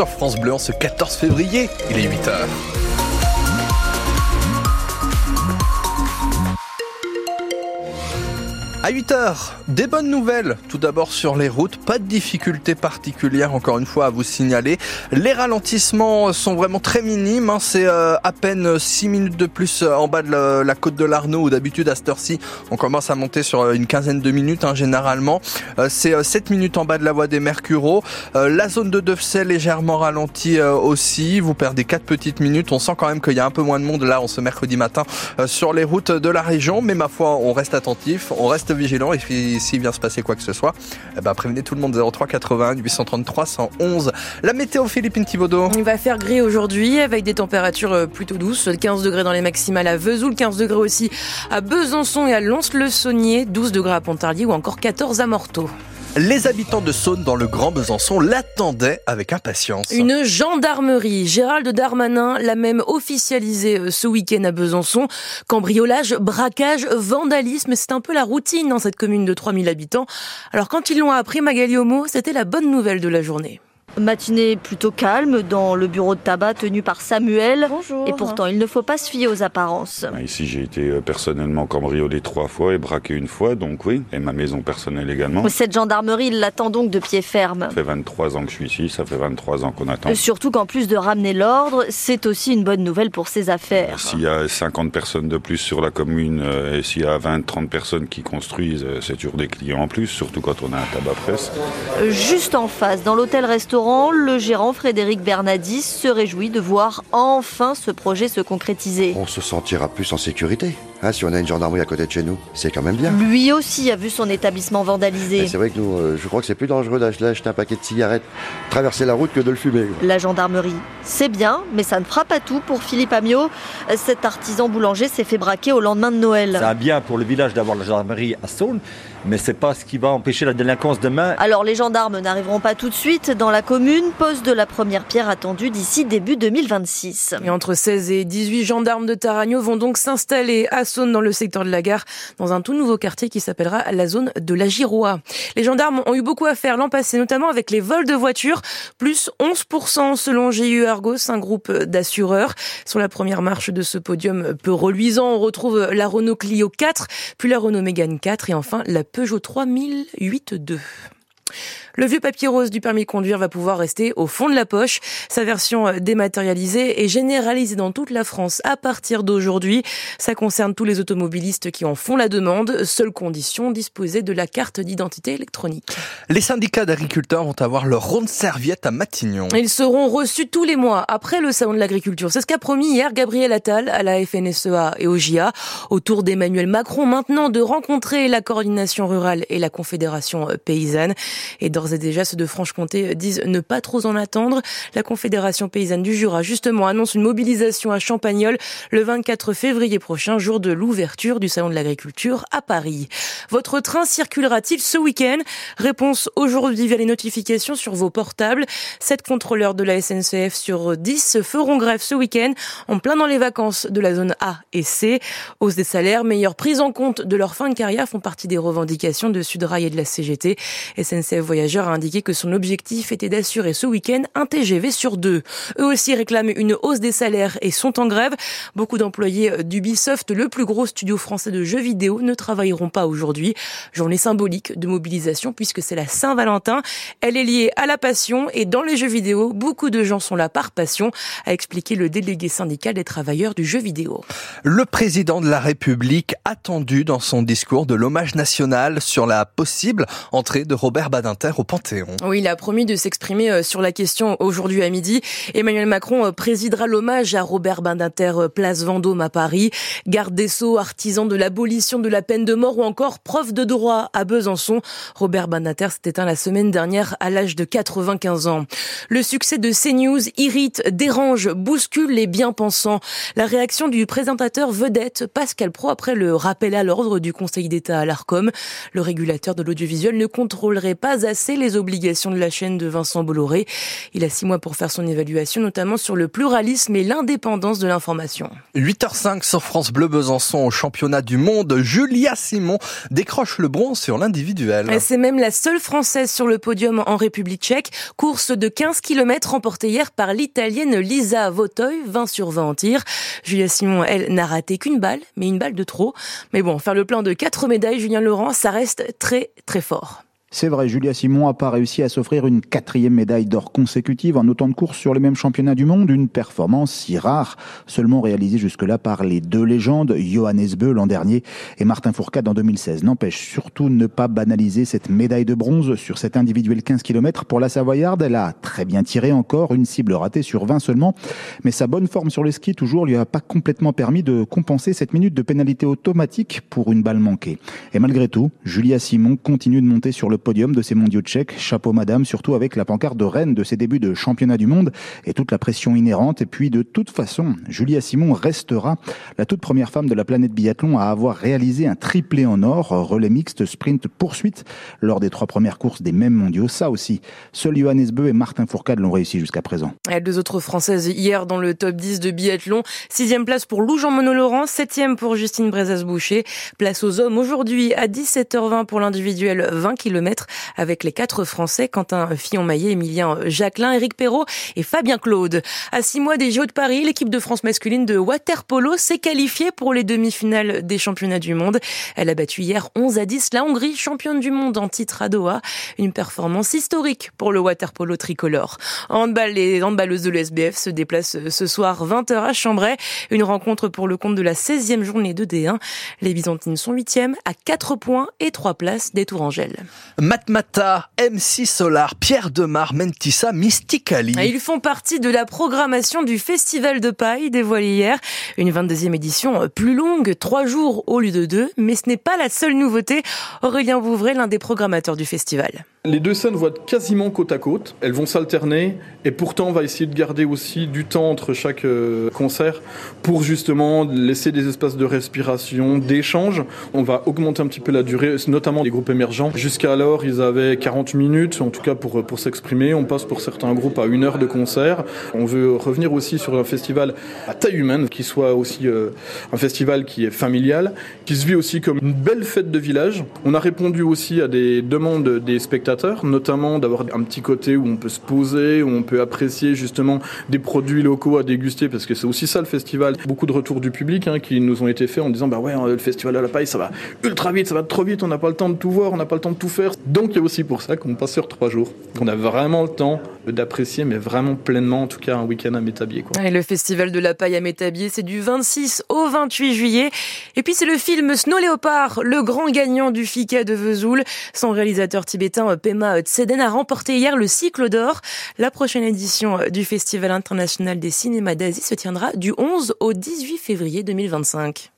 sur France Bleu en ce 14 février. Il est 8h. À 8h, des bonnes nouvelles. Tout d'abord sur les routes, pas de difficultés particulières encore une fois à vous signaler. Les ralentissements sont vraiment très minimes. Hein. C'est euh, à peine 6 minutes de plus euh, en bas de la, côte de l'Arnaud où d'habitude à cette heure-ci on commence à monter sur euh, une quinzaine de minutes hein, généralement. C'est 7 minutes en bas de la voie des Mercureaux. La zone de Devcel légèrement ralentie aussi. Vous perdez 4 petites minutes. On sent quand même qu'il y a un peu moins de monde là en ce mercredi matin sur les routes de la région. Mais ma foi, on reste attentif, on reste vigilant et puis s'il vient se passer quoi que ce soit, eh ben, prévenez tout le monde 03 81 833 111. La météo Philippine Thibaudot. Il va faire gris aujourd'hui avec des températures euh, plutôt douces, 15 degrés dans les maximales à Vesoul, 15 degrés aussi à Besançon et à Lons-le-Saunier, 12 degrés à Pontarlier ou encore 14 à Morteau. Les habitants de Saône dans le Grand Besançon l'attendaient avec impatience. Une gendarmerie. Gérald Darmanin l'a même officialisé euh, ce week-end à Besançon. Cambriolage, braquage, vandalisme, c'est un peu la routine dans cette commune de 3000 habitants. Alors quand ils l'ont appris, Magali Homo, c'était la bonne nouvelle de la journée. Matinée plutôt calme dans le bureau de tabac tenu par Samuel. Bonjour. Et pourtant, il ne faut pas se fier aux apparences. Ah, ici, j'ai été euh, personnellement cambriolé trois fois et braqué une fois, donc oui. Et ma maison personnelle également. Cette gendarmerie, il l'attend donc de pied ferme. Ça fait 23 ans que je suis ici, ça fait 23 ans qu'on attend. Surtout qu'en plus de ramener l'ordre, c'est aussi une bonne nouvelle pour ses affaires. S'il y a 50 personnes de plus sur la commune euh, et s'il y a 20-30 personnes qui construisent, euh, c'est toujours des clients en plus, surtout quand on a un tabac presse. Juste en face, dans l'hôtel-restaurant, le gérant Frédéric Bernadis se réjouit de voir enfin ce projet se concrétiser. On se sentira plus en sécurité. Hein, si on a une gendarmerie à côté de chez nous, c'est quand même bien. Lui aussi a vu son établissement vandalisé. C'est vrai que nous, euh, je crois que c'est plus dangereux d'acheter un paquet de cigarettes, traverser la route que de le fumer. La gendarmerie, c'est bien, mais ça ne fera pas tout pour Philippe Amiot. Cet artisan boulanger s'est fait braquer au lendemain de Noël. C'est bien pour le village d'avoir la gendarmerie à Saône, mais c'est pas ce qui va empêcher la délinquance demain. Alors les gendarmes n'arriveront pas tout de suite dans la commune. Pose de la première pierre attendue d'ici début 2026. Et entre 16 et 18 gendarmes de Taragno vont donc s'installer à dans le secteur de la gare, dans un tout nouveau quartier qui s'appellera la zone de la Girois. Les gendarmes ont eu beaucoup à faire l'an passé, notamment avec les vols de voitures, plus 11% selon GU Argos, un groupe d'assureurs. Sur la première marche de ce podium peu reluisant, on retrouve la Renault Clio 4, puis la Renault Mégane 4 et enfin la Peugeot 3008 2. Le vieux papier rose du permis de conduire va pouvoir rester au fond de la poche. Sa version euh, dématérialisée est généralisée dans toute la France à partir d'aujourd'hui. Ça concerne tous les automobilistes qui en font la demande. Seule condition, disposer de la carte d'identité électronique. Les syndicats d'agriculteurs vont avoir leur ronde serviette à Matignon. Ils seront reçus tous les mois après le salon de l'agriculture. C'est ce qu'a promis hier Gabriel Attal à la FNSEA et au JA, autour d'Emmanuel Macron maintenant de rencontrer la coordination rurale et la confédération paysanne. Et d'ores et déjà, ceux de Franche-Comté disent ne pas trop en attendre. La Confédération paysanne du Jura, justement, annonce une mobilisation à Champagnol le 24 février prochain, jour de l'ouverture du Salon de l'Agriculture à Paris. Votre train circulera-t-il ce week-end? Réponse aujourd'hui via les notifications sur vos portables. Sept contrôleurs de la SNCF sur 10 feront grève ce week-end, en plein dans les vacances de la zone A et C. Hausse des salaires, meilleure prise en compte de leur fin de carrière font partie des revendications de Sudrail et de la CGT. SNCF Voyageurs a indiqué que son objectif était d'assurer ce week-end un TGV sur deux. Eux aussi réclament une hausse des salaires et sont en grève. Beaucoup d'employés d'Ubisoft, le plus gros studio français de jeux vidéo, ne travailleront pas aujourd'hui. Journée symbolique de mobilisation puisque c'est la Saint-Valentin. Elle est liée à la passion et dans les jeux vidéo, beaucoup de gens sont là par passion, a expliqué le délégué syndical des travailleurs du jeu vidéo. Le président de la République attendu dans son discours de l'hommage national sur la possible entrée de Robert Badinter Oui, il a promis de s'exprimer euh, sur la question aujourd'hui à midi. Emmanuel Macron euh, présidera l'hommage à Robert Badinter euh, place Vendôme à Paris, garde des Sceaux, artisan de l'abolition de la peine de mort ou encore prof de droit à Besançon. Robert Badinter s'est éteint la semaine dernière à l'âge de 95 ans. Le succès de CNews irrite, dérange, bouscule les bien-pensants. La réaction du présentateur vedette Pascal Pro après le rappel à l'ordre du Conseil d'État à l'ARCOM. Le régulateur de l'audiovisuel ne contrôlerait pas assez les obligations de la chaîne de Vincent Bolloré. Il a six mois pour faire son évaluation, notamment sur le pluralisme et l'indépendance de l'information. 8h05 sur France Bleu Besançon au championnat du monde. Julia Simon décroche le bronze sur l'individuel. C'est même la seule française sur le podium en République tchèque. Course de 15 km remportée hier par l'italienne Lisa Votoy, 20 sur 20 en tir. Julia Simon, elle, n'a raté qu'une balle, mais une balle de trop. Mais bon, faire le plein de quatre médailles, Julien Laurent, ça reste très très fort. C'est vrai, Julia Simon n'a pas réussi à s'offrir une quatrième médaille d'or consécutive en autant de courses sur les mêmes championnats du monde, une performance si rare, seulement réalisée jusque-là par les deux légendes, Johannes Beu l'an dernier et Martin Fourcade en 2016. N'empêche surtout ne pas banaliser cette médaille de bronze sur cet individuel 15 km pour la Savoyarde. Elle a très bien tiré encore, une cible ratée sur 20 seulement, mais sa bonne forme sur les skis toujours lui a pas complètement permis de compenser cette minute de pénalité automatique pour une balle manquée. Et malgré tout, Julia Simon continue de monter sur le podium de ces mondiaux tchèques. Chapeau madame, surtout avec la pancarte de reine de ses débuts de championnat du monde et toute la pression inhérente. Et puis de toute façon, Julia Simon restera la toute première femme de la planète biathlon à avoir réalisé un triplé en or, relais mixte, sprint, poursuite, lors des trois premières courses des mêmes mondiaux. Ça aussi, seuls Johannes Beu et Martin Fourcade l'ont réussi jusqu'à présent. Et deux autres françaises hier dans le top 10 de biathlon. Sixième place pour Lou Jean-Monod Laurent, septième pour Justine Brezas-Boucher. Place aux hommes aujourd'hui à 17h20 pour l'individuel 20 km avec les quatre Français, Quentin Fillon-Maillet, Emilien Jacquelin, Éric Perrault et Fabien Claude. À six mois des JO de Paris, l'équipe de France masculine de waterpolo s'est qualifiée pour les demi-finales des championnats du monde. Elle a battu hier 11 à 10 la Hongrie, championne du monde en titre à Doha. Une performance historique pour le waterpolo tricolore. Handball, les handballeuses de l'USBF se déplacent ce soir 20h à Chambray. Une rencontre pour le compte de la 16e journée de D1. Les Byzantines sont 8e à 4 points et 3 places des Tourangelles. Matmata, MC Solar, Pierre Demar, Mentissa, Mysticali. Ils font partie de la programmation du Festival de Paille dévoilé hier. Une 22e édition plus longue, trois jours au lieu de deux. Mais ce n'est pas la seule nouveauté. Aurélien Bouvray, l'un des programmateurs du festival. Les deux scènes vont être quasiment côte à côte. Elles vont s'alterner et pourtant on va essayer de garder aussi du temps entre chaque euh, concert pour justement laisser des espaces de respiration, d'échange. On va augmenter un petit peu la durée, notamment des groupes émergents. Jusqu'alors, ils avaient 40 minutes, en tout cas pour, pour s'exprimer. On passe pour certains groupes à une heure de concert. On veut revenir aussi sur un festival à taille humaine, qui soit aussi euh, un festival qui est familial, qui se vit aussi comme une belle fête de village. On a répondu aussi à des demandes des spectateurs notamment d'avoir un petit côté où on peut se poser, où on peut apprécier justement des produits locaux à déguster, parce que c'est aussi ça le festival. Beaucoup de retours du public hein, qui nous ont été faits en disant bah ouais, le festival à la paille, ça va ultra vite, ça va trop vite, on n'a pas le temps de tout voir, on n'a pas le temps de tout faire. Donc il y a aussi pour ça qu'on passe sur trois jours. On a vraiment le temps d'apprécier, mais vraiment pleinement, en tout cas, un week-end à Métabier. Le festival de la paille à Métabier, c'est du 26 au 28 juillet. Et puis c'est le film Snow Léopard, le grand gagnant du FICA de Vesoul. Son réalisateur tibétain Pema Tseden a remporté hier le cycle d'or. La prochaine édition du Festival international des cinémas d'Asie se tiendra du 11 au 18 février 2025.